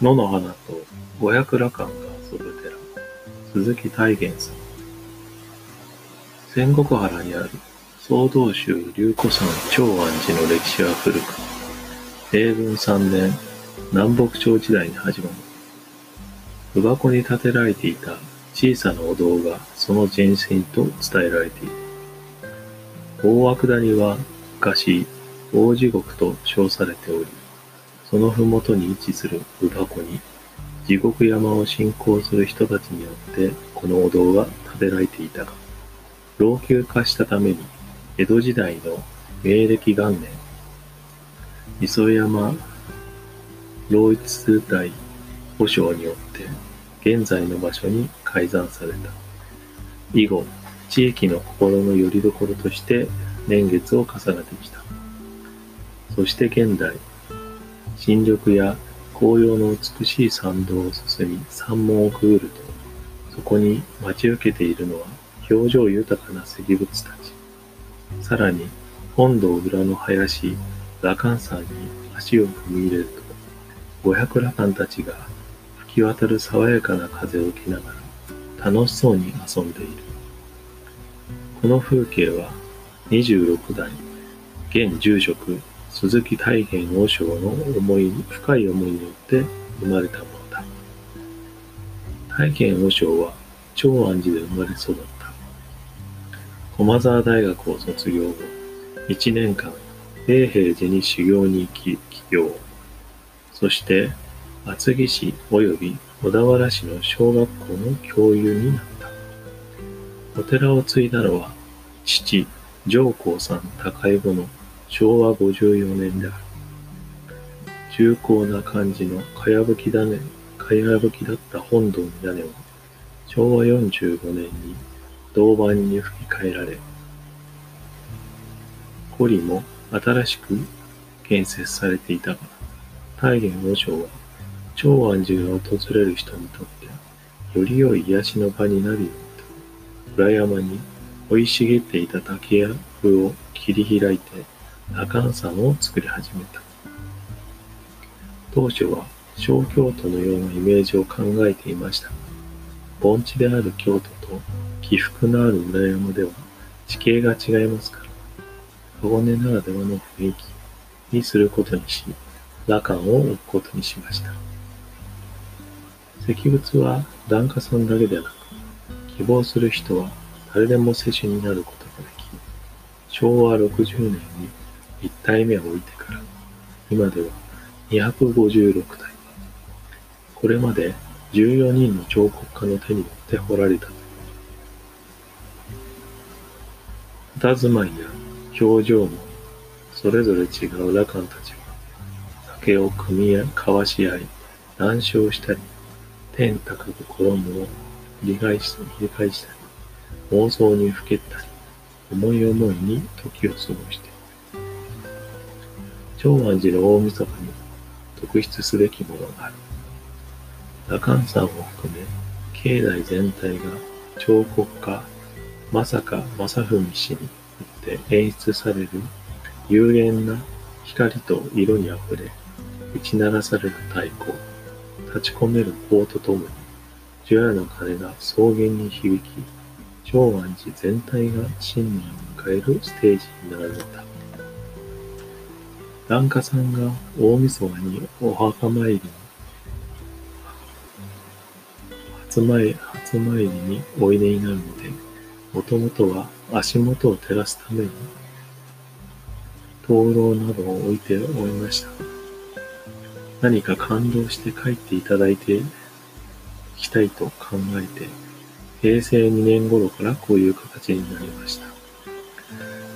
野の花と五百羅漢が遊ぶ寺、鈴木大元さん。仙石原にある総道宗龍古山長安寺の歴史は古く、英文三年、南北朝時代に始まる。乳箱に建てられていた小さなお堂がその前身と伝えられている。大涌谷は昔、大地獄と称されており、そのふもとに位置する乳箱に、地獄山を信仰する人たちによってこのお堂が建てられていたが、老朽化したために、江戸時代の明暦元年、磯山老一代保証によって現在の場所に改ざんされた。以後、地域の心の拠り所として年月を重ねてきた。そして現代、新緑や紅葉の美しい参道を進み山門をくぐると、そこに待ち受けているのは表情豊かな石仏たち。さらに、本堂裏の林、羅漢山に足を踏み入れると、五百羅漢たちが吹き渡る爽やかな風を受けながら楽しそうに遊んでいる。この風景は26代、現住職鈴木大元和尚の思い、深い思いによって生まれたものだ。大元和尚は長安寺で生まれ育った。駒沢大学を卒業後、1年間、永平寺に修行に行き、起業。そして、厚木市及び小田原市の小学校の教諭になった。お寺を継いだのは、父、上皇さん高江後の昭和54年である。重厚な感じのかやぶきだね、かやぶきだった本堂の屋根は、昭和45年に銅板に吹き替えられ、堀も新しく建設されていたが、大元和尚は、長安寺が訪れる人にとって、より良い癒しの場になるようにと、裏山に生い茂っていた竹や部を切り開いて、羅漢山を作り始めた。当初は小京都のようなイメージを考えていましたが、盆地である京都と起伏のある裏山では地形が違いますから、箱根ならではの雰囲気にすることにし、羅漢を置くことにしました。石仏は檀家さんだけでなく、希望する人は誰でも施主になることができ、昭和60年に一体目を置いてから、今では256体。これまで14人の彫刻家の手によって彫られたという。佇まいや表情もそれぞれ違う羅漢たちは、酒を組み合交わし合い、談笑したり、天高く衣を理解したり、理解したり、妄想にふけったり、思い思いに時を過ごしている長安寺の大晦日に特筆すべきものがある。羅漢山を含め、境内全体が彫刻家、まさか正文氏によって演出される幽玄な光と色にあふれ、打ち鳴らされる太鼓、立ち込める法とともに、除夜の鐘が草原に響き、長安寺全体が新年を迎えるステージになられた。檀家さんが大晦日にお墓参りに、初参初参りにおいでになるので、もともとは足元を照らすために、灯籠などを置いておりました。何か感動して帰っていただいていきたいと考えて、平成2年頃からこういう形になりました。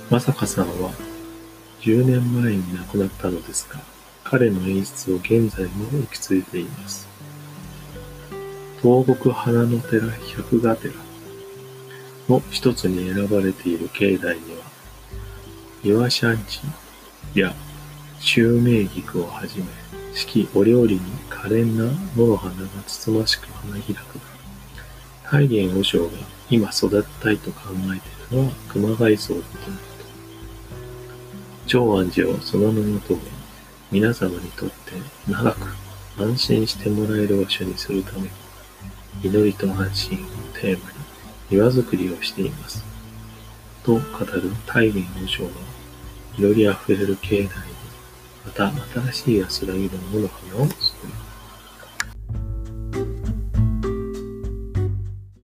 まさかさんは10年前に亡くなったのですが、彼の演出を現在も受け継いでいます。東国花の寺百賀寺の一つに選ばれている境内には、岩シャンチや襲名菊をはじめ、四季折々に可憐な野の花がつつましく花開くが、大元和尚が今育てたいと考えているのは熊谷荘だと。長安寺をその名の通り、皆様にとって長く安心してもらえる場所にするために、祈りと安心をテーマに庭づくりをしています。と語る大義の章は、祈りあふれる境内に、また新しい安らぎの野の花を作ります。